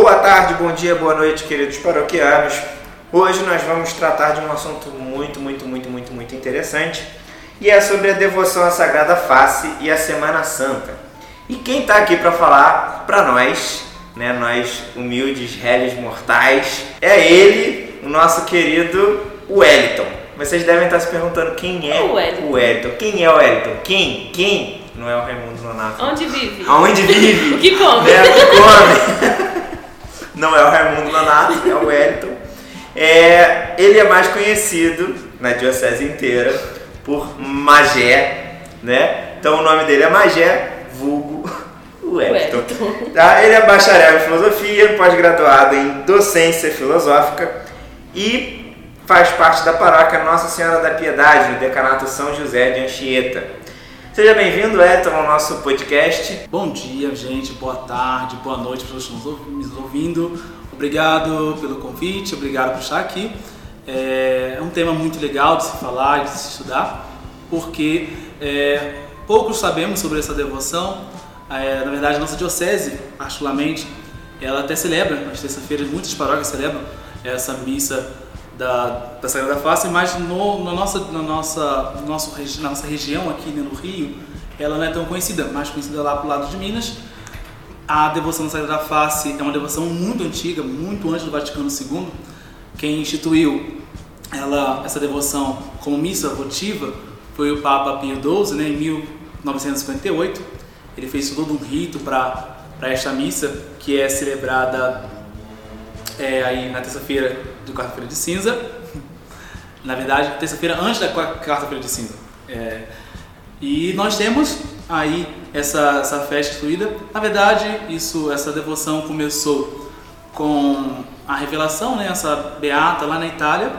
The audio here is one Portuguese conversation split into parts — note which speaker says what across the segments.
Speaker 1: Boa tarde, bom dia, boa noite, queridos paroquianos. Hoje nós vamos tratar de um assunto muito, muito, muito, muito, muito interessante e é sobre a devoção à Sagrada Face e a Semana Santa. E quem está aqui para falar para nós, né, nós humildes réis mortais, é ele, o nosso querido Wellington. Vocês devem estar se perguntando quem é
Speaker 2: O Wellington.
Speaker 1: o Wellington. Quem é o Wellington? Quem? Quem? Não é o Raimundo Nonato.
Speaker 2: Onde vive?
Speaker 1: Aonde vive?
Speaker 2: O que come?
Speaker 1: É, o que come. Não é o Raimundo Nonato, é o Wellington. É, ele é mais conhecido na diocese inteira por Magé, né? Então o nome dele é Magé, vulgo Wellington. Tá? Ele é bacharel em filosofia, pós-graduado em docência filosófica e faz parte da paróquia Nossa Senhora da Piedade, no decanato São José de Anchieta. Seja bem-vindo, Wellington, ao nosso podcast.
Speaker 3: Bom dia, gente. Boa tarde, boa noite para os que estão nos ouvindo. Obrigado pelo convite, obrigado por estar aqui. É um tema muito legal de se falar, de se estudar, porque é, poucos sabemos sobre essa devoção. É, na verdade, a nossa diocese, particularmente, ela até celebra, nas terça-feiras, muitas paróquias celebram essa missa da, da Sagrada Face, mas no, na, nossa, na, nossa, no nosso, na nossa região aqui né, no Rio, ela não é tão conhecida, mais conhecida lá pro lado de Minas. A devoção da Sagrada Face é uma devoção muito antiga, muito antes do Vaticano II. Quem instituiu ela, essa devoção como missa votiva foi o Papa Pio XII, né, em 1958. Ele fez todo um rito para esta missa, que é celebrada é, aí na terça-feira do quarta-feira de cinza. Na verdade, terça-feira antes da qua- quarta-feira de cinza. É, e nós temos aí essa, essa festa instituída. Na verdade, isso, essa devoção começou com a revelação, né, essa beata lá na Itália,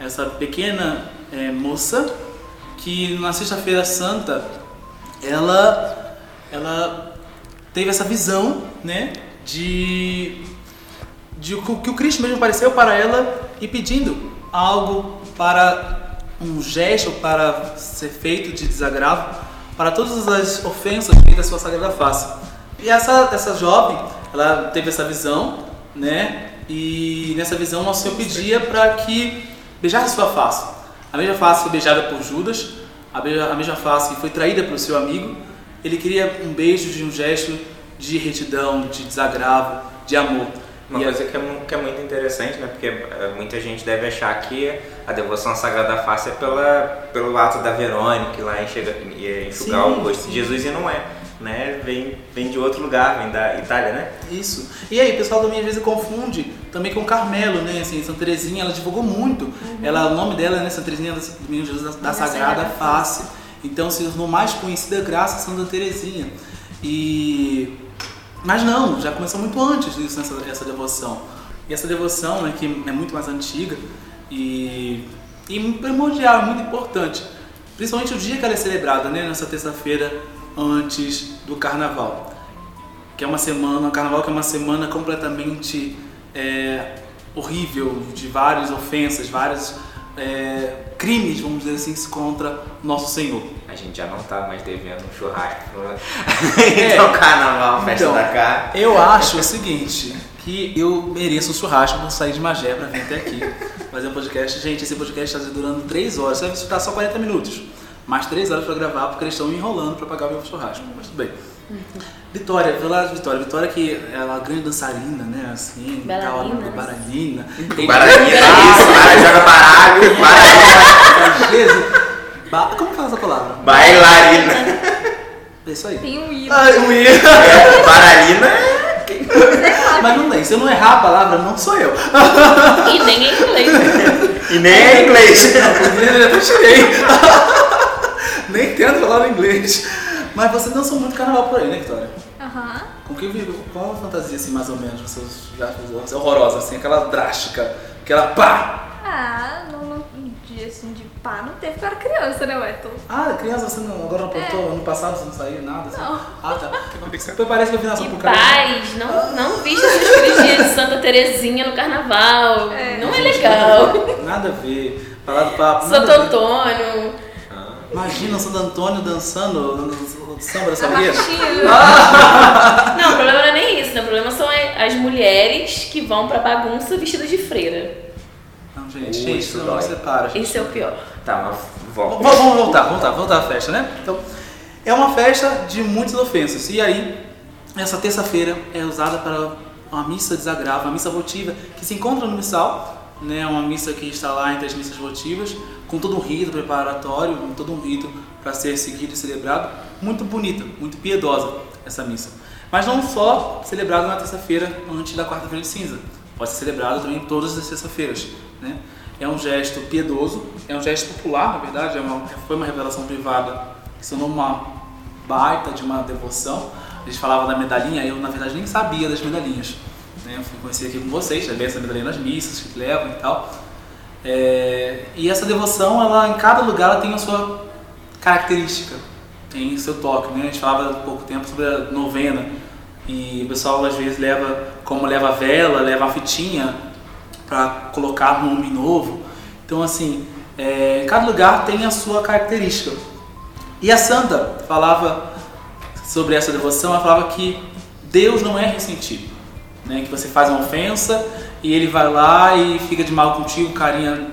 Speaker 3: essa pequena é, moça que na sexta-feira santa ela ela teve essa visão, né, de de que o Cristo mesmo apareceu para ela e pedindo algo para um gesto para ser feito de desagravo para todas as ofensas feitas à sua sagrada face. E essa essa jovem, ela teve essa visão, né? E nessa visão nosso Senhor pedia para que beijasse sua face. A mesma face foi beijada por Judas, a beija- a mesma face foi traída pelo seu amigo. Ele queria um beijo de um gesto de retidão, de desagravo, de amor.
Speaker 1: Uma
Speaker 3: E a-
Speaker 1: coisa que é, que é muito interessante, né? Porque eh, muita gente deve achar que a devoção à Sagrada Face é pela, pelo ato da Verônica, lá enxerga, enxugar
Speaker 3: Sim,
Speaker 1: o rosto
Speaker 3: sim.
Speaker 1: de Jesus e não é. Né? Vem, vem de outro lugar, vem da Itália, né?
Speaker 3: Isso. E aí, o pessoal também às vezes confunde também com Carmelo, né? Assim, Santa Teresinha, ela divulgou muito. Ela, o nome dela, né? Santa Teresinha do Menino Jesus da, da
Speaker 2: Da
Speaker 3: Sagrada
Speaker 2: Sagrada
Speaker 3: Face. Então se tornou mais conhecida graças a Santa Teresinha. E mas não, já começou muito antes disso essa, essa devoção. E essa devoção, né, que é muito mais antiga e, e primordial, muito importante. Principalmente o dia que ela é celebrada, né, nessa terça-feira antes do Carnaval que é uma semana, o carnaval que é uma semana completamente é, horrível, de várias ofensas, vários é, crimes, vamos dizer assim, contra nosso Senhor.
Speaker 1: A gente já não tá mais devendo um churrasco. então, carnaval, festa
Speaker 3: Então,
Speaker 1: da cá.
Speaker 3: Eu acho o seguinte, que eu mereço um churrasco por sair de Magé pra vir até aqui fazer um podcast. Gente, esse podcast está durando 3 horas, você vai escutar só 40 minutos. Mais 3 horas pra gravar, porque eles estão me enrolando pra pagar o meu churrasco. Mas tudo bem. Vitória, vou lá de Vitória. Vitória que é uma grande dançarina, né? Assim,
Speaker 2: Bailarina,
Speaker 3: tal,
Speaker 2: né?
Speaker 3: baralhina. Tem-
Speaker 1: Baralhinha, isso, para, joga baralho, baralho,
Speaker 3: Jesus. Ba- Como fala essa palavra?
Speaker 1: bailarina.
Speaker 3: É isso aí.
Speaker 2: Tem um i.
Speaker 3: Ai, eu ia.
Speaker 1: É, baralina
Speaker 3: Mas não tem. Se eu não errar a palavra, não sou eu.
Speaker 2: E nem em inglês.
Speaker 1: e nem é inglês.
Speaker 3: Eu até tirei. Nem tento falar inglês. Mas você dançou muito carnaval por aí, né, Vitória?
Speaker 2: Aham.
Speaker 3: Com que qual a fantasia assim mais ou menos você já usou? Assim, horrorosa, assim, aquela drástica, aquela pá!
Speaker 4: Ah, não, não, um dia assim de pá não teve, porque eu era criança, né, Wetton?
Speaker 3: Ah, criança, você não, agora não apontou, ano passado você não saiu nada? Assim?
Speaker 4: Não.
Speaker 3: Ah, tá. Depois parece que eu vi na
Speaker 2: Que
Speaker 3: Sapucaí.
Speaker 2: paz, não, não viste essas de Santa Terezinha no carnaval.
Speaker 4: É.
Speaker 2: Não é legal.
Speaker 3: Nada a ver. Falar do papo.
Speaker 2: Santo. Antônio.
Speaker 3: Imagina o Santo Antônio dançando samba dessa
Speaker 4: A
Speaker 3: guia?
Speaker 4: marchinha.
Speaker 2: Não, o problema não é nem isso, né? O problema são as mulheres que vão pra bagunça vestidas de freira.
Speaker 3: Não, gente, gente,
Speaker 1: isso
Speaker 3: não, separa. gente.
Speaker 2: Esse é o pior.
Speaker 1: Tá, mas volta.
Speaker 3: Vamos, vamos voltar, vamos voltar, voltar à festa, né? Então, é uma festa de muitas ofensas. E aí, essa terça-feira é usada para uma missa desagrava, uma missa votiva, que se encontra no missal, né? Uma missa que está lá entre as missas votivas, com todo um rito preparatório, com todo um rito para ser seguido e celebrado. Muito bonita, muito piedosa essa missa. Mas não só celebrada na terça-feira antes da quarta-feira de cinza. Pode ser celebrado também todas as terças-feiras, né? É um gesto piedoso, é um gesto popular, na verdade, é uma, foi uma revelação privada que se tornou uma baita de uma devoção. A gente falava da medalhinha, eu na verdade nem sabia das medalhinhas. Né? Eu fui conhecer aqui com vocês, também essa medalhinha nas missas que levam e tal. É, e essa devoção, ela em cada lugar ela tem a sua característica, tem seu toque. Né? A gente falava há pouco tempo sobre a novena e o pessoal às vezes leva, como leva vela, leva a fitinha para colocar um nome novo. Então assim, é, cada lugar tem a sua característica. E a santa falava sobre essa devoção, ela falava que Deus não é ressentido, né? Que você faz uma ofensa e ele vai lá e fica de mal contigo, carinha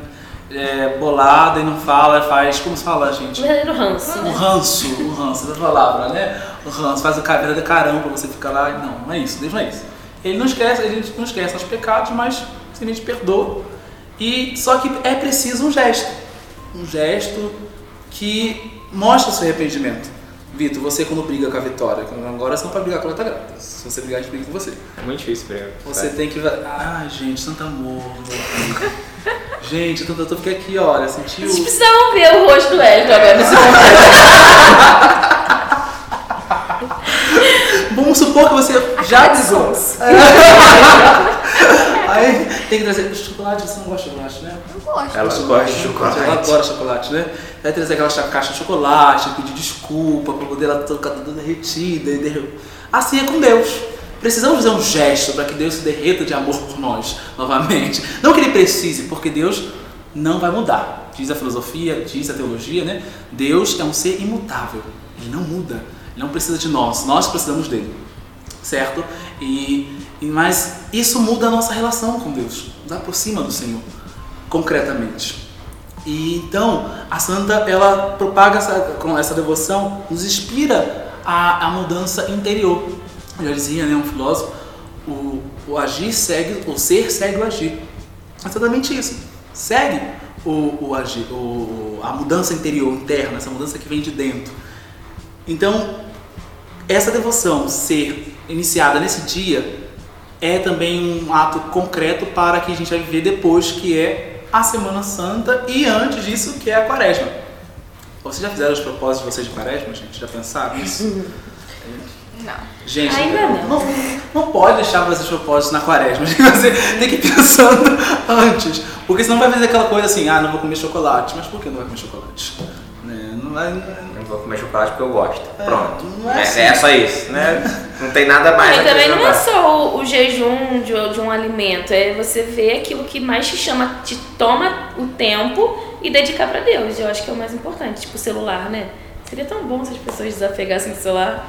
Speaker 3: é, bolada e não fala, faz como se fala,
Speaker 2: O
Speaker 3: gente?
Speaker 2: verdadeiro ranço,
Speaker 3: O
Speaker 2: né?
Speaker 3: ranço, o ranço da palavra, né? O ranço faz o de carão pra você ficar lá. Não, não é isso, Deus não é isso. Ele não esquece, ele não esquece os pecados, mas simplesmente perdoa. E só que é preciso um gesto, um gesto que mostra o seu arrependimento. Vitor, você quando briga com a Vitória, agora você não pode brigar com a outra grata. Se você brigar, a gente briga com você.
Speaker 1: É muito difícil pra eu.
Speaker 3: Você tem que. Ai, gente, santo amor. gente, eu tô, eu tô fiquei aqui, olha, senti
Speaker 2: Vocês precisavam ver o rosto do Hélio agora nesse momento.
Speaker 3: Vamos supor que você já brigou. Aí tem que trazer chocolate, você não gosta de chocolate, né?
Speaker 4: Eu gosto.
Speaker 1: Ela gosta de chocolate.
Speaker 3: Ela adora chocolate, né? Vai trazer aquela caixa de chocolate, pedir desculpa pra poder ela tocar toda derretida e derre- Assim é com Deus. Precisamos fazer um gesto para que Deus se derreta de amor por nós novamente. Não que ele precise, porque Deus não vai mudar. Diz a filosofia, diz a teologia, né? Deus é um ser imutável. Ele não muda. Ele não precisa de nós. Nós precisamos dele certo? E mas isso muda a nossa relação com Deus, nos aproxima do Senhor, concretamente. E então a santa ela propaga essa, com essa devoção, nos inspira a, a mudança interior. Eu já dizia, né, um filósofo, o, o agir segue, o ser segue o agir. Exatamente isso. Segue o, o agir, o- a mudança interior, interna, essa mudança que vem de dentro. Então, essa devoção ser iniciada nesse dia é também um ato concreto para que a gente vai viver depois, que é a Semana Santa e antes disso, que é a Quaresma. Vocês já fizeram os propósitos de vocês de Quaresma, gente? Já pensaram nisso?
Speaker 4: Não.
Speaker 3: Gente,
Speaker 2: Ainda não.
Speaker 3: não, não pode deixar para os propósitos na quaresma. Você tem que ir pensando antes. Porque senão vai fazer aquela coisa assim, ah, não vou comer chocolate. Mas por que não vai comer chocolate? Né? Não vai.
Speaker 1: Eu vou comer chocolate porque eu gosto.
Speaker 3: É,
Speaker 1: Pronto.
Speaker 3: não é
Speaker 1: É,
Speaker 3: assim.
Speaker 1: é só isso, né? Não tem nada mais a
Speaker 2: também não é só o, o jejum de, de um alimento, é você ver aquilo que mais te chama, te toma o tempo e dedicar pra Deus. Eu acho que é o mais importante, tipo o celular, né? Seria tão bom se as pessoas desapegassem do celular.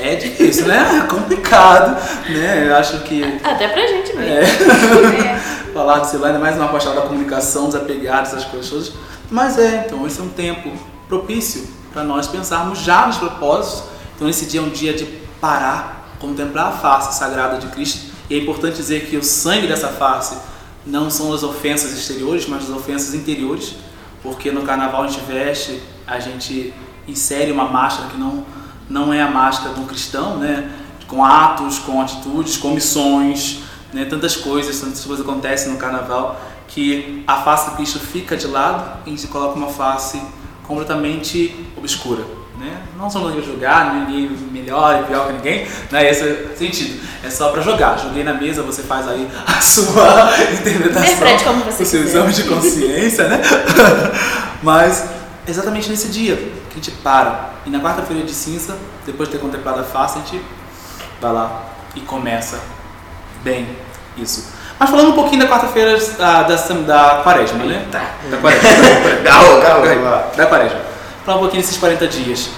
Speaker 3: É difícil, né? É complicado, né? Eu acho que
Speaker 2: Até pra gente mesmo.
Speaker 3: é, falar do celular, ainda mais uma paixão da comunicação, desapegada, essas coisas. Mas é, então esse é um tempo propício para nós pensarmos já nos propósitos. Então esse dia é um dia de parar, contemplar a face sagrada de Cristo. E é importante dizer que o sangue dessa face não são as ofensas exteriores, mas as ofensas interiores, porque no carnaval a gente veste, a gente insere uma máscara que não, não é a máscara um cristão, né? com atos, com atitudes, com missões, né? tantas coisas, tantas coisas acontecem no carnaval que a face de Cristo fica de lado e se coloca uma face completamente obscura. Né? Não somos aqui para jogar, ninguém melhor e pior que ninguém, não é esse o sentido. É só para jogar. Joguei na mesa, você faz aí a sua interpretação,
Speaker 2: como você
Speaker 3: o seu
Speaker 2: quiser.
Speaker 3: exame de consciência, né? Mas exatamente nesse dia que a gente para. E na quarta-feira de cinza, depois de ter contemplado a face, a gente vai lá e começa bem isso. Mas falando um pouquinho da quarta-feira ah, da, da quaresma, né?
Speaker 1: Tá.
Speaker 3: Da quaresma.
Speaker 1: Garro, garro.
Speaker 3: da quaresma. Falar um pouquinho desses 40 dias.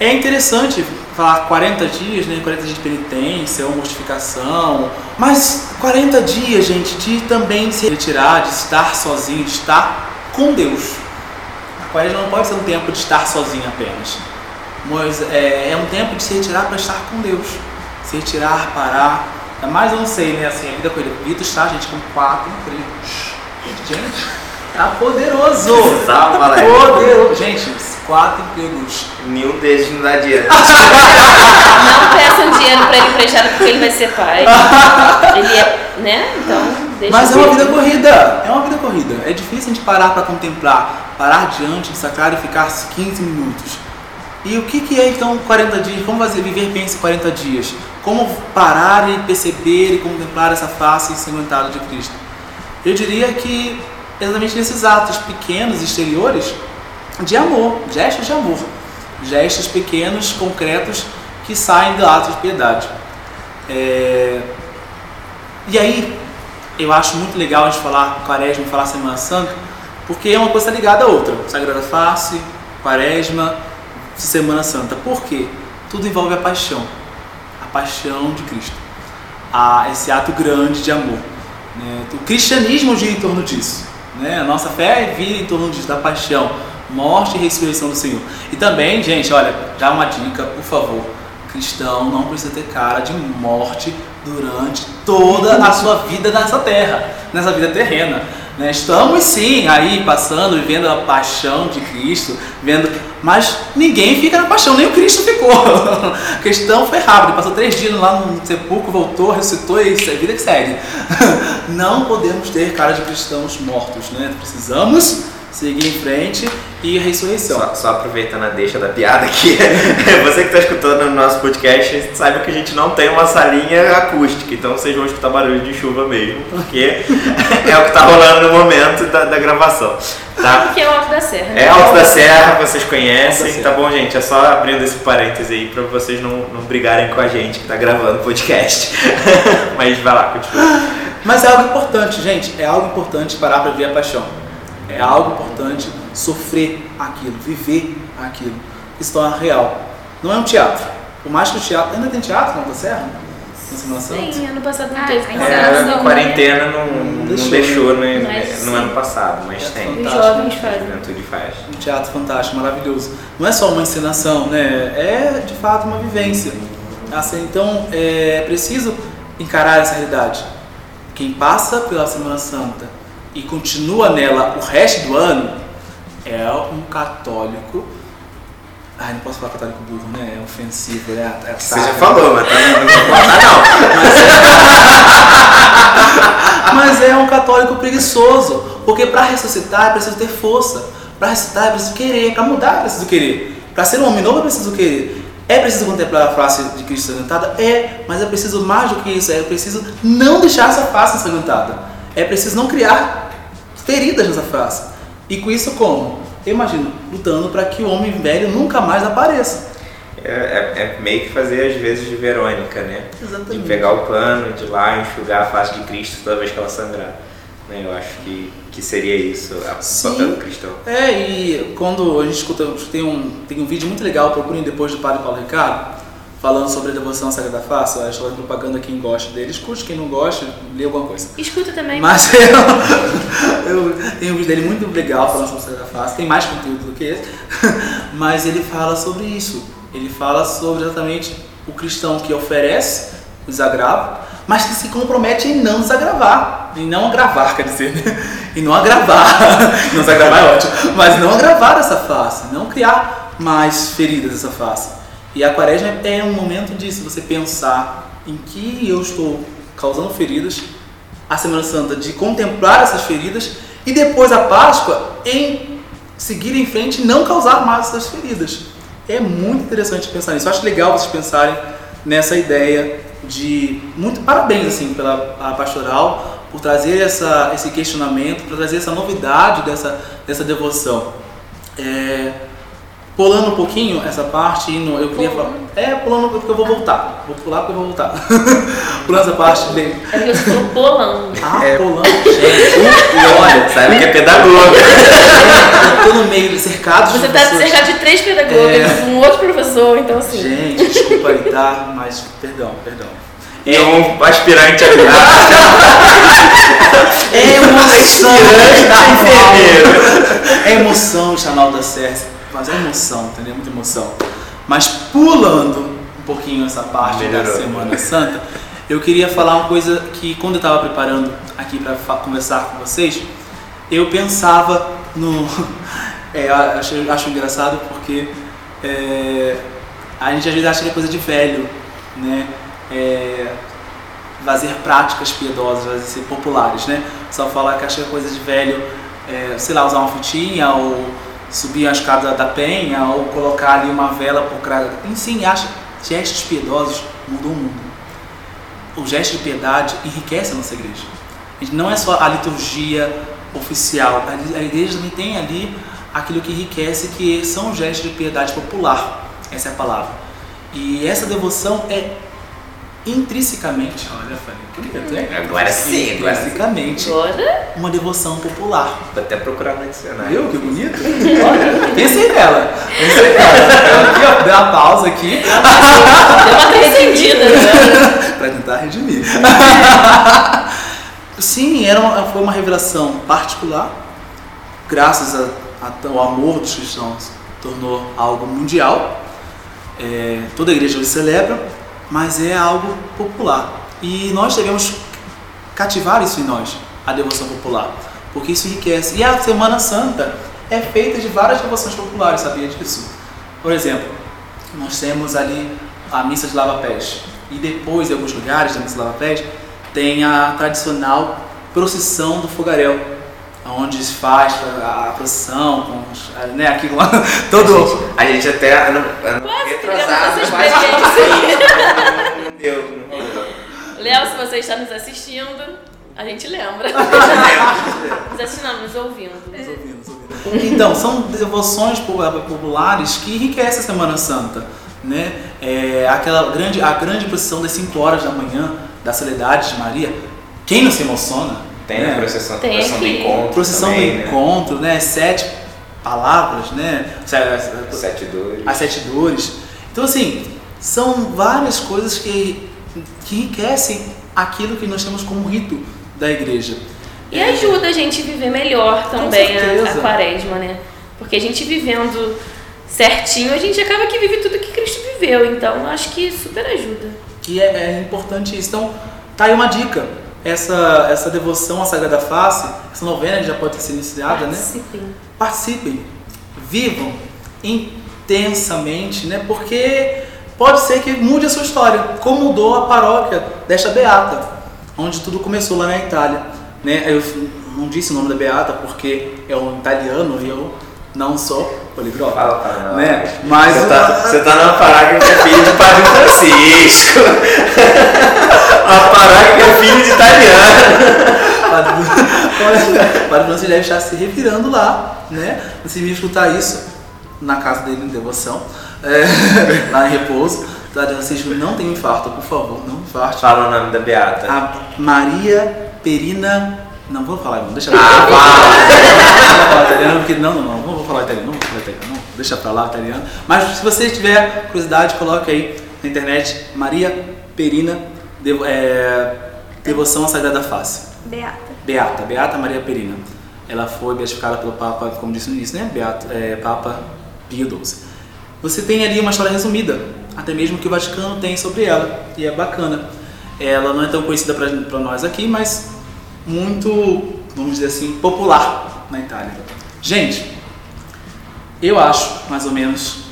Speaker 3: É interessante falar 40 dias, né? 40 dias de penitência ou mortificação, mas 40 dias, gente, de também se retirar, de estar sozinho, de estar com Deus. A quaresma não pode ser um tempo de estar sozinho apenas, mas é, é um tempo de se retirar para estar com Deus, se retirar, parar. Ainda mais eu não sei, né? Assim, a vida com ele. Vitor está, gente, com quatro, três. Gente, tá poderoso! Tá
Speaker 1: falar
Speaker 3: poderoso! Gente, quatro empregos.
Speaker 1: Nenhum deles não dá dinheiro.
Speaker 2: Não peçam dinheiro pra ele emprestado porque ele vai ser pai. Ele é, né? Então, deixa
Speaker 3: Mas é uma vida corrida, é uma vida corrida. É difícil a gente parar para contemplar, parar diante do sacrário e ficar 15 minutos. E o que, que é então 40 dias? Como fazer viver bem esses 40 dias? Como parar e perceber e contemplar essa face ensanguentada de Cristo? Eu diria que exatamente nesses atos pequenos, exteriores, de amor, gestos de amor. Gestos pequenos, concretos, que saem do ato de piedade. É, e aí, eu acho muito legal a gente falar quaresma, falar Semana Santa, porque é uma coisa ligada à outra. Sagrada Face, quaresma, Semana Santa. Por quê? Tudo envolve a paixão. A paixão de Cristo. A, esse ato grande de amor. né? O cristianismo gira em torno disso. Né? A nossa fé vira em torno disso, da paixão, morte e ressurreição do Senhor. E também, gente, olha, já uma dica, por favor. Cristão não precisa ter cara de morte durante toda a sua vida nessa terra, nessa vida terrena. Né? Estamos sim aí passando, vivendo a paixão de Cristo, vendo, mas ninguém fica na paixão, nem o Cristo ficou. A questão foi rápida, passou três dias lá no sepulcro, voltou, ressuscitou e isso é vida que segue. Não podemos ter cara de cristãos mortos, né? Precisamos seguir em frente e a ressurreição.
Speaker 1: Só, só aproveitando a deixa da piada aqui, você que está escutando no nosso podcast, saiba que a gente não tem uma salinha acústica, então vocês vão escutar barulho de chuva mesmo, porque é o que está rolando no momento da, da gravação. Tá?
Speaker 2: Porque é o Alto da Serra. né?
Speaker 1: É Alto da Serra, vocês conhecem, tá bom, gente? É só abrindo esse parêntese aí pra vocês não, não brigarem com a gente que tá gravando o podcast. Mas vai lá, continua.
Speaker 3: Mas é algo importante, gente. É algo importante parar para ver a paixão. É algo importante sofrer aquilo, viver aquilo. Isso torna real. Não é um teatro. Por mais que o teatro. Ainda tem teatro na Alta Serra?
Speaker 2: Sim, ano passado não
Speaker 4: Ah,
Speaker 2: teve. porque
Speaker 1: É,
Speaker 2: não,
Speaker 1: quarentena não, não
Speaker 3: deixou,
Speaker 1: deixou, né,
Speaker 2: Mas
Speaker 1: no
Speaker 2: sim.
Speaker 1: ano passado, mas
Speaker 3: É
Speaker 1: tem.
Speaker 2: Os jovens
Speaker 1: A
Speaker 2: fazem.
Speaker 1: juventude faz.
Speaker 3: Um teatro fantástico, maravilhoso. Não é só uma encenação, né? É de fato uma vivência. Assim, então é preciso encarar essa realidade. Quem passa pela Semana Santa e continua nela o resto do ano é um católico. Ai, não posso falar católico burro, né? É ofensivo, né? É
Speaker 1: Você já falou, mas tá, não contar não.
Speaker 3: Mas é um católico preguiçoso, porque para ressuscitar é preciso ter força, para ressuscitar é preciso querer, para mudar é preciso querer, para ser um homem novo é preciso querer. É preciso contemplar a face de Cristo ensanguentada? É, mas é preciso mais do que isso, é preciso não deixar essa face ensanguentada. É preciso não criar feridas nessa face. E com isso como? Eu imagino, lutando para que o homem velho nunca mais apareça.
Speaker 1: É, é- é meio que fazer as vezes de Verônica, né?
Speaker 3: Exatamente.
Speaker 1: De pegar o pano, de ir lá enxugar a face de Cristo toda vez que ela sangrar. Né? Eu acho que, que seria isso o
Speaker 3: Sim.
Speaker 1: papel do cristão.
Speaker 3: É, e quando a gente escuta, tem um, tem um vídeo muito legal, procurem depois do Padre Paulo Ricardo, falando sobre a devoção à Sagrada Face, eu acho propaganda quem gosta dele, escute, quem não gosta, lê alguma coisa.
Speaker 2: Escuta também.
Speaker 3: Mas eu, eu tenho um vídeo dele muito legal falando sobre a Sagrada Face, tem mais conteúdo do que esse, mas ele fala sobre isso. Ele fala sobre exatamente o cristão que oferece o desagravo, mas que se compromete em não desagravar, em não agravar, quer dizer, em não agravar, não desagravar é ótimo, mas não agravar essa face, não criar mais feridas nessa face. E a quaresma é um momento disso, você pensar em que eu estou causando feridas, a Semana Santa de contemplar essas feridas e depois a Páscoa em seguir em frente e não causar mais essas feridas. É muito interessante pensar nisso. Eu acho legal vocês pensarem nessa ideia de muito parabéns assim pela a pastoral por trazer essa, esse questionamento, por trazer essa novidade dessa, dessa devoção. É, Pulando um pouquinho essa parte, indo, eu queria falar. É, pulando porque eu vou voltar. Vou pular porque eu vou voltar. pulando essa parte bem.
Speaker 2: É porque você falou bolão.
Speaker 3: Ah,
Speaker 1: É.
Speaker 3: pulando, gente.
Speaker 1: E olha, sabe que é pedagogo.
Speaker 3: Eu tô no meio, cercado de
Speaker 2: Você tá
Speaker 3: pessoas.
Speaker 2: cercado de três pedagogos,
Speaker 3: É.
Speaker 2: um outro professor, então assim.
Speaker 3: Gente, desculpa aí, tá? Mas, perdão, perdão.
Speaker 1: E um aspirante a
Speaker 3: É emoção
Speaker 1: Aspirante
Speaker 3: da
Speaker 1: a enfermeiro.
Speaker 3: É emoção aula da César, mas é emoção, entendeu? Muita emoção. Mas pulando um pouquinho essa parte da
Speaker 1: Melhorou.
Speaker 3: Semana Santa, eu queria falar uma coisa que quando eu estava preparando aqui para conversar com vocês, eu pensava no. É, eu acho, eu acho engraçado porque é, a gente às vezes acha que é coisa de velho, né? É, fazer práticas piedosas, fazer ser populares, né? Só falar que acha que é coisa de velho, é, sei lá, usar uma fitinha ou subir a escada da penha ou colocar ali uma vela por trás. Enfim, acha gestos piedosos mudam o mundo. O gesto de piedade enriquece a nossa igreja. Não é só a liturgia oficial, a igreja também tem ali aquilo que enriquece, que são gestos de piedade popular. Essa é a palavra. E essa devoção é intrinsecamente, olha, falei, bonito, hein?
Speaker 1: Agora sim, agora sim.
Speaker 3: Intrinsecamente
Speaker 2: Agora,
Speaker 3: uma devoção popular.
Speaker 1: Vou até procurar no dicionário.
Speaker 3: Viu que bonito? Olha, pensei nela. Pensei nela. Eu aqui, ó, dei uma pausa aqui
Speaker 2: deu uma recendida, né?
Speaker 3: para tentar redimir. Sim, era uma, foi uma revelação particular, graças a- a- ao amor dos cristãos, tornou algo mundial. É, toda a igreja hoje celebra, mas é algo popular. E nós devemos cativar isso em nós, a devoção popular, porque isso enriquece. E a Semana Santa é feita de várias devoções populares, sabia disso? Por exemplo, nós temos ali a missa de lava-pés. E depois, em alguns lugares da missa de lava-pés, tem a tradicional procissão do fogaréu, onde se faz a, a procissão, com os- né, aquilo lá, todo...
Speaker 1: A gente até ano, ano
Speaker 2: Quase
Speaker 1: retrasado, não deu.
Speaker 2: Léo, se você está nos assistindo, a gente lembra. Nos assistindo, não, nos ouvindo.
Speaker 3: Então, são devoções po- populares que enriquecem a Semana Santa. Né? É, aquela grande, a grande procissão das 5 horas da manhã da Soledade de Maria. Quem não se emociona?
Speaker 1: Tem
Speaker 3: né?
Speaker 1: a procissão,
Speaker 2: Tem
Speaker 1: procissão do encontro.
Speaker 3: Procissão
Speaker 1: também,
Speaker 3: do
Speaker 1: né?
Speaker 3: encontro, né? Sete palavras, né? Se-
Speaker 1: Sete dores.
Speaker 3: As sete dores. Então, assim, são várias coisas que, que enriquecem aquilo que nós temos como rito da igreja.
Speaker 2: E ajuda a gente a viver melhor também a, a quaresma, né? Porque a gente vivendo certinho, a gente acaba que vive tudo que Cristo viveu. Então, acho que super ajuda.
Speaker 3: que é, é importante isso. Então, tá aí uma dica. Essa, essa devoção à Sagrada Face, essa novena que já pode ter sido iniciada, né?
Speaker 2: Participem.
Speaker 3: Participem, vivam intensamente, né? Porque pode ser que mude a sua história, como mudou a paróquia desta Beata, onde tudo começou lá na Itália, né? Eu não disse o nome da Beata porque é um italiano e eu não sou poliglota,
Speaker 1: Fala nós.
Speaker 3: né? Mas
Speaker 1: Você tá, você tá numa paróquia que é filho de Padre Francisco. Uma paróquia que é filho de italiano.
Speaker 3: Padre Francisco deve estar se revirando lá, né? Se me escutar isso, na casa dele em devoção, é, lá em repouso. Padre Francisco, não tem infarto, por favor, não infarte.
Speaker 1: Fala o nome da Beata.
Speaker 3: A Maria Perina. Não vou falar, não, deixa
Speaker 1: Ah,
Speaker 3: pra
Speaker 1: fala.
Speaker 3: Não vou falar italiano, porque não, não, não, não vou falar italiano, não vou falar italiano, não, deixa pra lá italiano. Mas se você tiver curiosidade, coloque aí na internet Maria Perina, devo- é, Devoção à Sagrada Face.
Speaker 4: Beata.
Speaker 3: Beata, Beata Maria Perina. Ela foi beatificada pelo Papa, como disse no início, né? Beata, é, Papa Pio XII. Você tem ali uma história resumida, até mesmo que o Vaticano tem sobre ela, e é bacana. Ela não é tão conhecida para nós aqui, mas muito, vamos dizer assim, popular na Itália. Gente, eu acho, mais ou menos,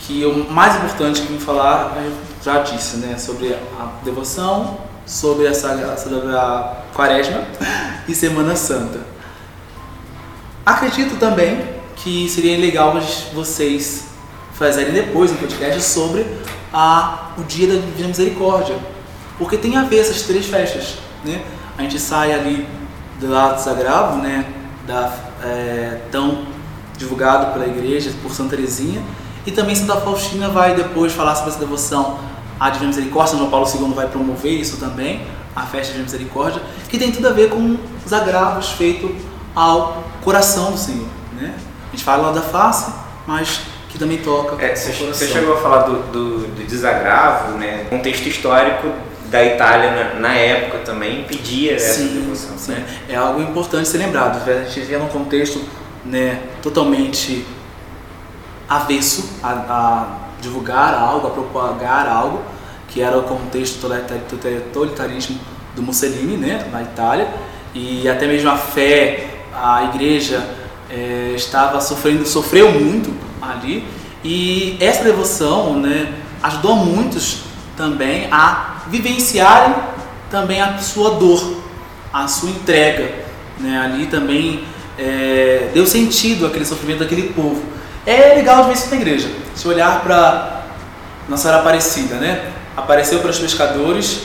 Speaker 3: que o mais importante que vim falar, eu já disse, né? Sobre a devoção, sobre essa, sobre a quaresma e Semana Santa. Acredito também que seria legal vocês fazerem depois um podcast sobre a, o dia da Divina Misericórdia. Porque tem a ver essas três festas, né? A gente sai ali do lado sagrado, né? Da é, tão divulgado pela igreja, por Santa Teresinha. E também Santa Faustina vai depois falar sobre essa devoção à Divina Misericórdia, João Paulo II vai promover isso também, a festa de Misericórdia, que tem tudo a ver com os agravos feitos ao coração do Senhor. Né? A gente fala lá da face, mas que também toca
Speaker 1: é, você chegou a falar do, do, do desagravo, né? contexto histórico da Itália na, na época também impedia essa
Speaker 3: Sim,
Speaker 1: devoção.
Speaker 3: sim.
Speaker 1: Né?
Speaker 3: É algo importante ser lembrado. A gente vê num contexto né, totalmente avesso a, a divulgar algo, a propagar algo, que era o contexto totalitarismo do Mussolini, né, na Itália, e até mesmo a fé, a igreja é, estava sofrendo, sofreu muito ali, e essa devoção, né, ajudou muitos também a vivenciarem também a sua dor, a sua entrega, né, ali também é, deu sentido àquele sofrimento daquele povo. É legal de ver isso na igreja. Se olhar para Nossa Senhora Aparecida, né? Apareceu para os pescadores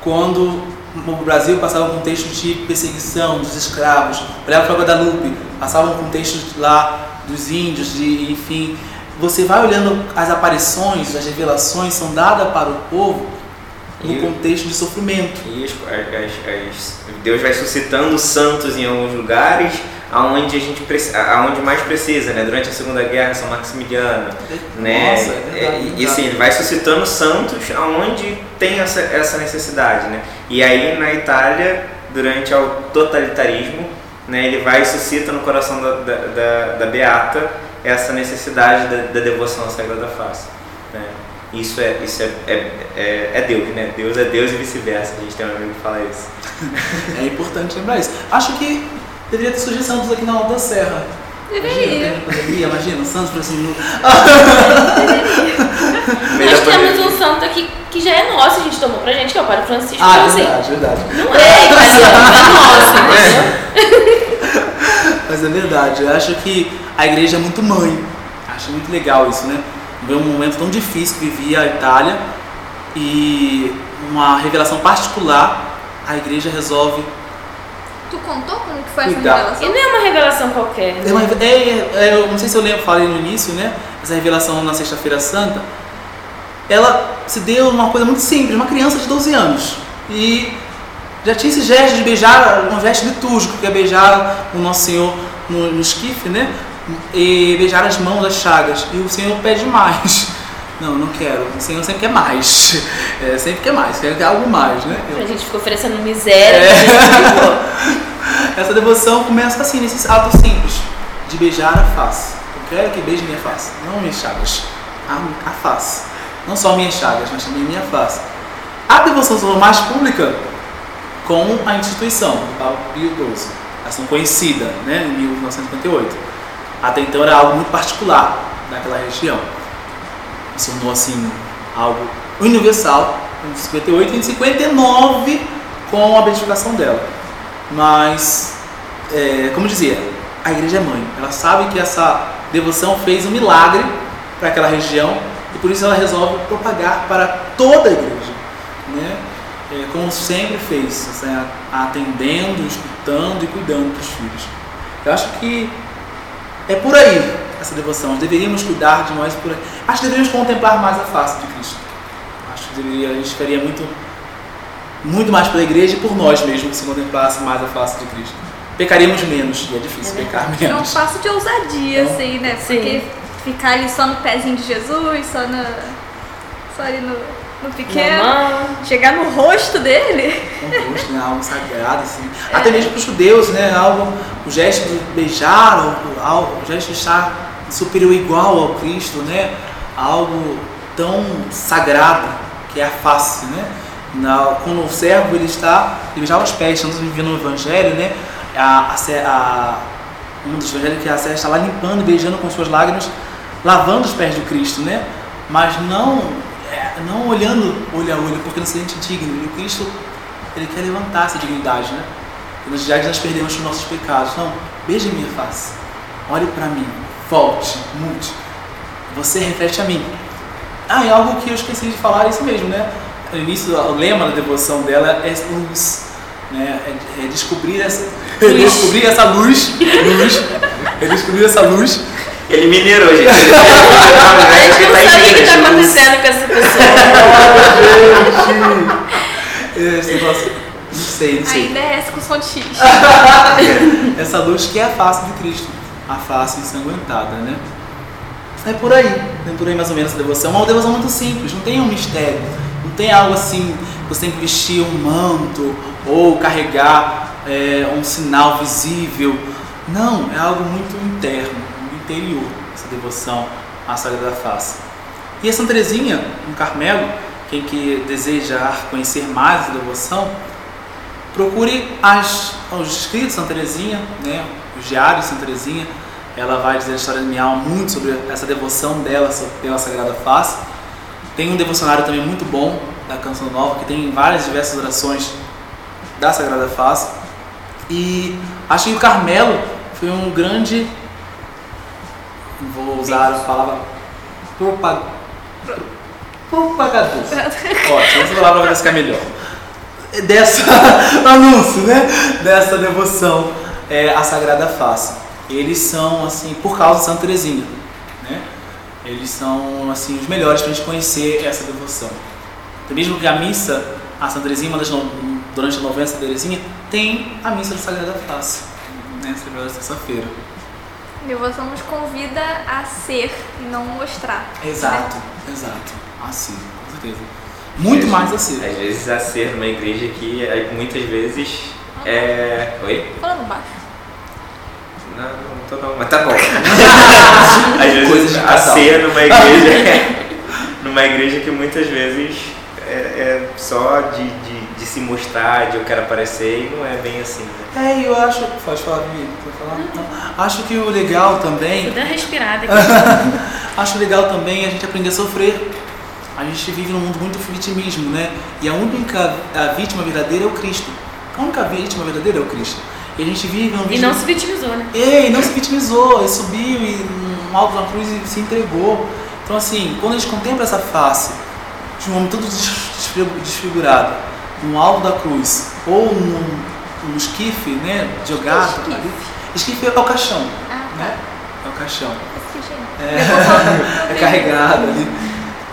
Speaker 3: quando o Brasil passava um contexto de perseguição dos escravos. Olhar para Guadalupe, passava um contexto lá dos índios, de enfim. Você vai olhando as aparições, as revelações são dadas para o povo no
Speaker 1: E-
Speaker 3: contexto de sofrimento.
Speaker 1: As- as- as- Deus vai suscitando santos em alguns lugares, aonde a gente aonde mais precisa, né? Durante a Segunda Guerra, São Maximiliano, né?
Speaker 3: Nossa, é verdade,
Speaker 1: É, e assim, ele vai suscitando santos aonde tem essa, essa necessidade, né? E aí na Itália, durante o totalitarismo, né, ele vai e suscita no coração da, da, da- da Beata essa necessidade da, da devoção à Sagrada Face. Né? Isso, é, isso é, é, é, é Deus, né? Deus é Deus e vice-versa. A gente tem um amigo que fala isso.
Speaker 3: É importante lembrar isso. Acho que deveria ter surgir Santos aqui na Alta da Serra.
Speaker 4: Deveria.
Speaker 3: Imagina, imagina, Santos por assim.
Speaker 2: Nós temos um santo aqui que já é nosso, a gente tomou pra gente, que é o Padre Francisco.
Speaker 3: Ah,
Speaker 2: então,
Speaker 3: é
Speaker 2: assim,
Speaker 3: verdade, verdade.
Speaker 2: não é italiano, é nosso, entendeu?
Speaker 3: Mas é verdade, eu acho que a igreja é muito mãe. Acho muito legal isso, né? Ver um momento tão difícil que vivia a Itália e uma revelação particular, a igreja resolve.
Speaker 4: Tu contou como que foi essa
Speaker 3: Cuidar.
Speaker 2: E
Speaker 4: revelação?
Speaker 2: não é uma revelação qualquer, né?
Speaker 3: É uma- é- é- eu não sei se eu lembro, falei no início, né? Essa revelação na Sexta-feira Santa, ela se deu uma coisa muito simples, uma criança de 12 anos. E já tinha esse gesto de beijar, um gesto litúrgico, que é beijar o Nosso Senhor no, no esquife, né? E beijar as mãos, as chagas. E o Senhor pede mais. Não, não quero. O Senhor sempre quer mais. É, sempre quer mais, quer algo mais, né? Eu-
Speaker 2: A gente ficou oferecendo miséria.
Speaker 3: É. essa devoção começa assim, nesse ato simples, de beijar a face. Eu quero que beije minha face, não minhas chagas, a, a face. Não só minhas chagas, mas também minha face. A devoção se tornou mais pública com a instituição do Papa Pio XII, ação conhecida né, em 1958. Até então era algo muito particular naquela região. Se tornou assim algo universal em 58 e em 59 com a beatificação dela. Mas, é, como dizia, a igreja é mãe. Ela sabe que essa devoção fez um milagre para aquela região e por isso ela resolve propagar para toda a igreja. Né? É, como sempre fez, assim, atendendo, escutando e cuidando dos filhos. Eu acho que é por aí essa devoção. Nós deveríamos cuidar de nós por aí. Acho que deveríamos contemplar mais a face de Cristo. Acho que deveria, a gente ficaria muito, muito mais pela igreja e por nós mesmos se contemplasse mais a face de Cristo. Pecaríamos menos, e é difícil
Speaker 2: É
Speaker 3: pecar
Speaker 4: É um
Speaker 3: menos.
Speaker 4: passo de ousadia,
Speaker 3: Não.
Speaker 4: assim, né?
Speaker 2: Sim.
Speaker 4: Porque ficar ali só no pezinho de Jesus, só, na, só ali no, no pequeno.
Speaker 2: Mamão.
Speaker 4: Chegar no rosto dele.
Speaker 3: Um rosto, né? algo sagrado, assim. Até mesmo para os judeus, né? Algo, o gesto de beijar, o, algo- o gesto de estar superior igual ao Cristo, né? Algo tão sagrado que é a face, né? Na, quando o servo ele está, ele beijava os pés, estamos vivendo no Evangelho, né? A, a, a, um dos evangelhos que a serva está lá limpando, beijando com suas lágrimas, lavando os pés do Cristo, né? Mas não, é, não olhando olho a olho, porque não se sente digno. E o Cristo ele quer levantar essa dignidade, né? E nós, já nós perdemos os nossos pecados, não, beije minha face, olhe para mim, volte, mude. Você reflete a mim. Ah, e algo que eu esqueci de falar é isso mesmo, né? No início, o lema da devoção dela é luz, né? É, é descobrir essa, descobrir essa luz, luz Ele descobriu essa luz.
Speaker 1: Ele minerou, gente. Ele
Speaker 2: A gente não
Speaker 1: tá
Speaker 2: sabe o que
Speaker 1: Minas.
Speaker 2: tá acontecendo com essa pessoa.
Speaker 3: Esse negócio. Não sei, não sei.
Speaker 4: Ainda é essa com som X.
Speaker 3: Essa luz que é a face de Cristo. A face ensanguentada, né? É por aí. É por aí mais ou menos essa devoção. É uma devoção muito simples, não tem um mistério. Não tem algo assim, você tem que vestir um manto ou carregar é, um sinal visível. Não, é algo muito interno, interior, essa devoção à Sagrada Face. E a Santa Teresinha, no Carmelo, quem que desejar conhecer mais essa devoção, procure as, os escritos de Santa Teresinha, né, os diários de Santa Teresinha. Ela vai dizer a história de minha alma muito sobre essa devoção dela pela Sagrada Face. Tem um devocionário também muito bom da Canção Nova, que tem várias diversas orações da Sagrada Face. E acho que o Carmelo foi um grande. Vou usar a palavra propag... propagador. Ótimo, essa palavra vai ficar melhor. Dessa anúncio, né? Dessa devoção é, à Sagrada Face. Eles são, assim, por causa de Santa Teresinha, né? Eles são, assim, os melhores para a gente conhecer essa devoção. Então, mesmo que a missa, a Santa Teresinha, uma das durante a novena Santa Teresinha, tem a missa da Sagrada Face, né? Celebrada terça-feira.
Speaker 4: Devoção nos convida a ser e não mostrar.
Speaker 3: Exato, exato. Assim, com certeza. Muito mais assim.
Speaker 1: Às vezes a ser numa igreja que aí, muitas vezes é. Oi?
Speaker 4: Falando baixo.
Speaker 1: Não, não tô não, mas tá bom. Às vezes
Speaker 3: Coisas
Speaker 1: a
Speaker 3: casal.
Speaker 1: ser numa igreja. numa igreja que muitas vezes é, é só de, de, de se mostrar, de eu quero aparecer e não é bem assim, né?
Speaker 3: É, eu acho. Pode falar, Vivi? Falar? Não. Acho que o legal também.
Speaker 2: Dá uma respirada aqui.
Speaker 3: Acho legal também a gente aprender a sofrer. A gente vive num mundo muito vitimismo, né? E a única a vítima verdadeira é o Cristo. A única vítima verdadeira é o Cristo. E a gente vive num
Speaker 2: E não se vitimizou, né?
Speaker 3: Ei, não se vitimizou, ele subiu e um alto na cruz e se entregou. Então assim, quando a gente contempla essa face de um homem todo des- desfigu- desfigurado, no alto da cruz, ou num, num esquife, né, jogado
Speaker 4: Esquife?
Speaker 3: ali. Esquife é o caixão,
Speaker 4: Ah,
Speaker 3: né? É o caixão. É, é carregado ali.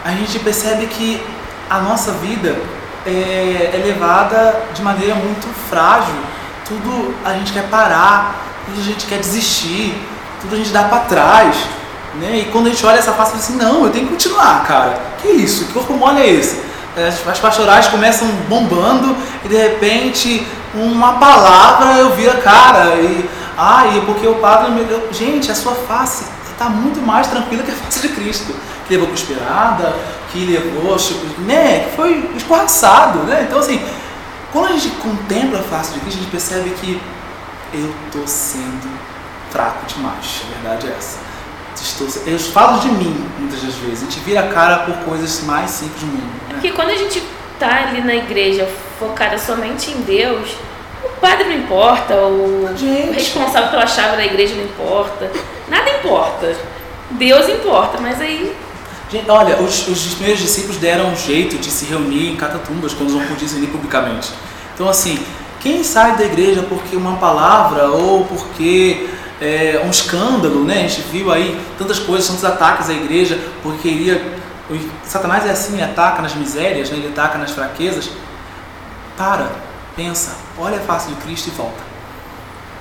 Speaker 3: A gente percebe que a nossa vida é, é levada de maneira muito frágil. Tudo a gente quer parar, tudo a gente quer desistir, tudo a gente dá pra trás. Né? E quando a gente olha essa face, fala assim: não, eu tenho que continuar, cara. Que isso? Que corpo mole é esse? É, As as pastorais começam bombando e de repente uma palavra eu viro a cara. E, ai, porque o padre. me deu- Gente, a sua face está muito mais tranquila que a face de Cristo. Que levou cuspirada, que levou. né? Que foi escorraçado. Né? Então, assim, quando a gente contempla a face de Cristo, a gente percebe que eu estou sendo fraco demais. A verdade é essa. Estou, eu falo de mim muitas das vezes. A gente vira a cara por coisas mais simples do mundo. Né?
Speaker 2: Porque quando a gente tá ali na igreja focada somente em Deus, o padre não importa, o
Speaker 3: Gente.
Speaker 2: o responsável pela chave da igreja não importa, nada importa. Deus importa, mas aí
Speaker 3: Gente, olha, os, os primeiros discípulos deram um jeito de se reunir em catatumbas quando não podiam se reunir publicamente. Então, assim, quem sai da igreja porque uma palavra ou porque é, um escândalo, né? A gente viu aí tantas coisas, tantos ataques à igreja, porque o- Satanás é assim, ele ataca nas misérias, né? ele ataca nas fraquezas. Para, pensa, olha a face de Cristo e volta.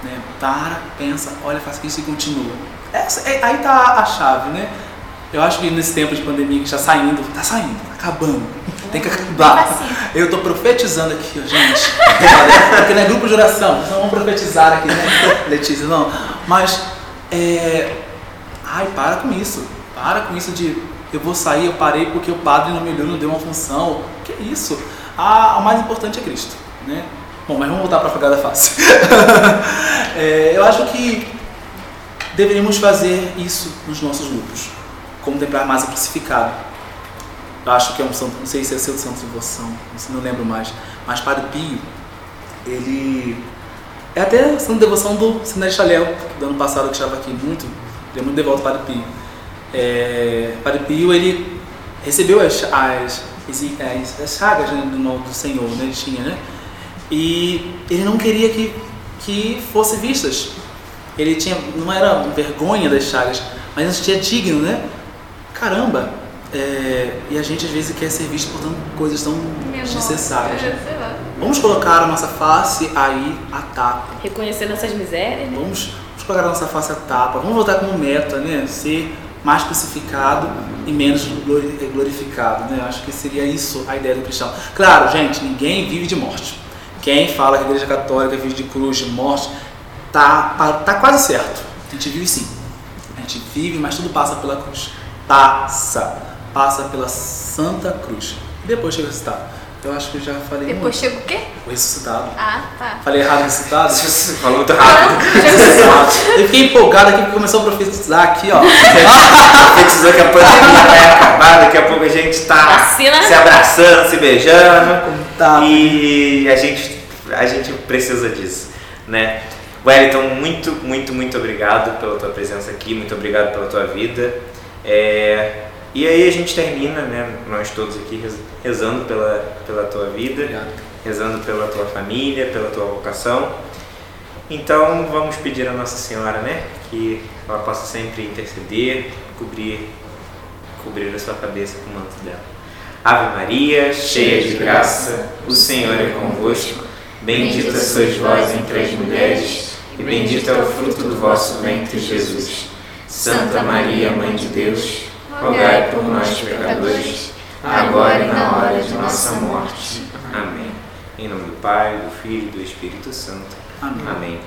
Speaker 3: Né? Para, pensa, olha a face de Cristo e continua. Essa, é- aí tá a chave, né? Eu acho que nesse tempo de pandemia que está saindo, tá saindo, tá acabando. Tem que acabar. Eu tô profetizando aqui, ó, gente. Olha, Porque não é grupo de oração, então vamos profetizar aqui, né? Letícia, não. Mas, é... Ai, para com isso. Para com isso de eu vou sair, eu parei porque o padre não me olhou, não deu uma função. Que isso? Ah, o mais importante é Cristo, né? Bom, mas vamos voltar para a Fragada Face. É, eu acho que deveríamos fazer isso nos nossos grupos. Contemplar mais o crucificado. Eu acho que é um santo, não sei se é seu santo de devoção, não não lembro mais. Mas Padre Pio, ele. É até santo de devoção do Seminário Chaléu, do ano passado que estava aqui muito, ele é muito devoto Padre Pio. É, Padre Pio, ele recebeu as, as, as, as chagas né, do, do Senhor, né, ele tinha, né? E ele não queria que, que fossem vistas Ele tinha, não era vergonha das chagas, mas se sentia digno, né? Caramba! é, e a gente às vezes quer ser visto por tantas coisas tão desnecessárias.
Speaker 4: É, sei lá.
Speaker 3: Vamos colocar a nossa face aí a tapa.
Speaker 2: Reconhecendo essas misérias, né?
Speaker 3: Vamos, vamos colocar a nossa face a tapa. Vamos voltar como meta, né? Ser mais crucificado e menos glori- glorificado, né? Acho que seria isso a ideia do cristão. Claro, gente, ninguém vive de morte. Quem fala que a Igreja Católica vive de cruz, de morte, tá, tá, tá quase certo. A gente vive sim. A gente vive, mas tudo passa pela cruz. Passa. Passa pela Santa Cruz. E depois chega o ressuscitado. Eu acho que eu já falei
Speaker 4: Depois
Speaker 3: muito.
Speaker 4: chega o quê?
Speaker 3: O ressuscitado.
Speaker 4: Ah, tá.
Speaker 3: Falei errado ressuscitado?
Speaker 1: Você falou muito rápido.
Speaker 3: Eu fiquei empolgado aqui porque começou a profetizar aqui, ó.
Speaker 1: Profetizou que a pandemia vai acabar, daqui a pouco a gente tá
Speaker 2: Vacina.
Speaker 1: se abraçando, se beijando.
Speaker 3: Tá.
Speaker 1: E a gente, a gente precisa disso, né? Wellington, muito, muito, muito obrigado pela tua presença aqui, muito obrigado pela tua vida. É, e aí a gente termina, né, nós todos aqui rez- rezando pela, pela tua vida,
Speaker 3: Obrigado.
Speaker 1: rezando pela tua família, pela tua vocação. Então vamos pedir a Nossa Senhora, né, que ela possa sempre interceder, cobrir, cobrir a sua cabeça com o manto dela. Ave Maria, cheia de graça, o Senhor é convosco. Bendita sois vós entre as mulheres, e bendito é o fruto do vosso ventre, Jesus. Santa Maria, Mãe de Deus, rogai por nós, pecadores, agora e na hora de nossa morte. Amém. Em nome do Pai, do Filho e do Espírito Santo.
Speaker 3: Amém.
Speaker 1: Amém.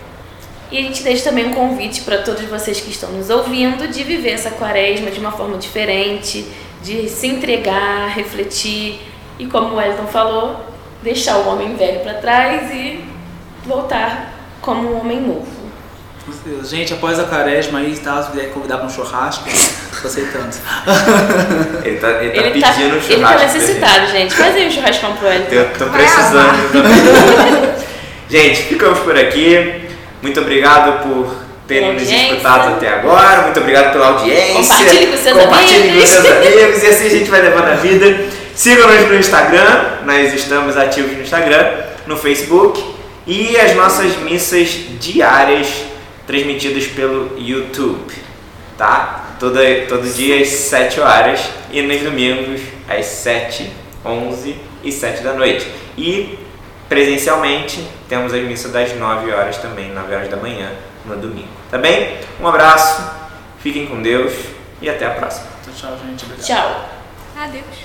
Speaker 2: E a gente deixa também um convite para todos vocês que estão nos ouvindo de viver essa quaresma de uma forma diferente, de se entregar, refletir e, como o Wellington falou, deixar o homem velho para trás e voltar como um homem novo.
Speaker 3: Gente, após a quaresma aí, tá? Se quiser convidar para um churrasco, tô aceitando.
Speaker 1: Ele tá, ele tá
Speaker 2: Ele tá,
Speaker 1: pedindo um
Speaker 2: ele
Speaker 1: churrasco.
Speaker 2: tá
Speaker 1: pra
Speaker 2: necessitado, gente. Faz aí um churrascão pro Wellington.
Speaker 1: Eu tô precisando gente, ficamos por aqui. Muito obrigado por terem nos escutado até agora. Muito obrigado pela audiência.
Speaker 2: Compartilhe com seus
Speaker 1: Compartilhe
Speaker 2: amigos.
Speaker 1: com seus amigos. E assim a gente vai levando a vida. Sigam-nos no Instagram. Nós estamos ativos no Instagram, no Facebook. E as nossas missas diárias transmitidas pelo YouTube. Tá? Todo, todo dia às 7 horas. E nos domingos às 7, 11 e 7 da noite. E presencialmente temos as missas das 9 horas também, 9 horas da manhã no domingo. Tá bem? Um abraço, fiquem com Deus e até a próxima.
Speaker 3: Tchau, gente. Obrigado.
Speaker 2: Tchau.
Speaker 4: Adeus.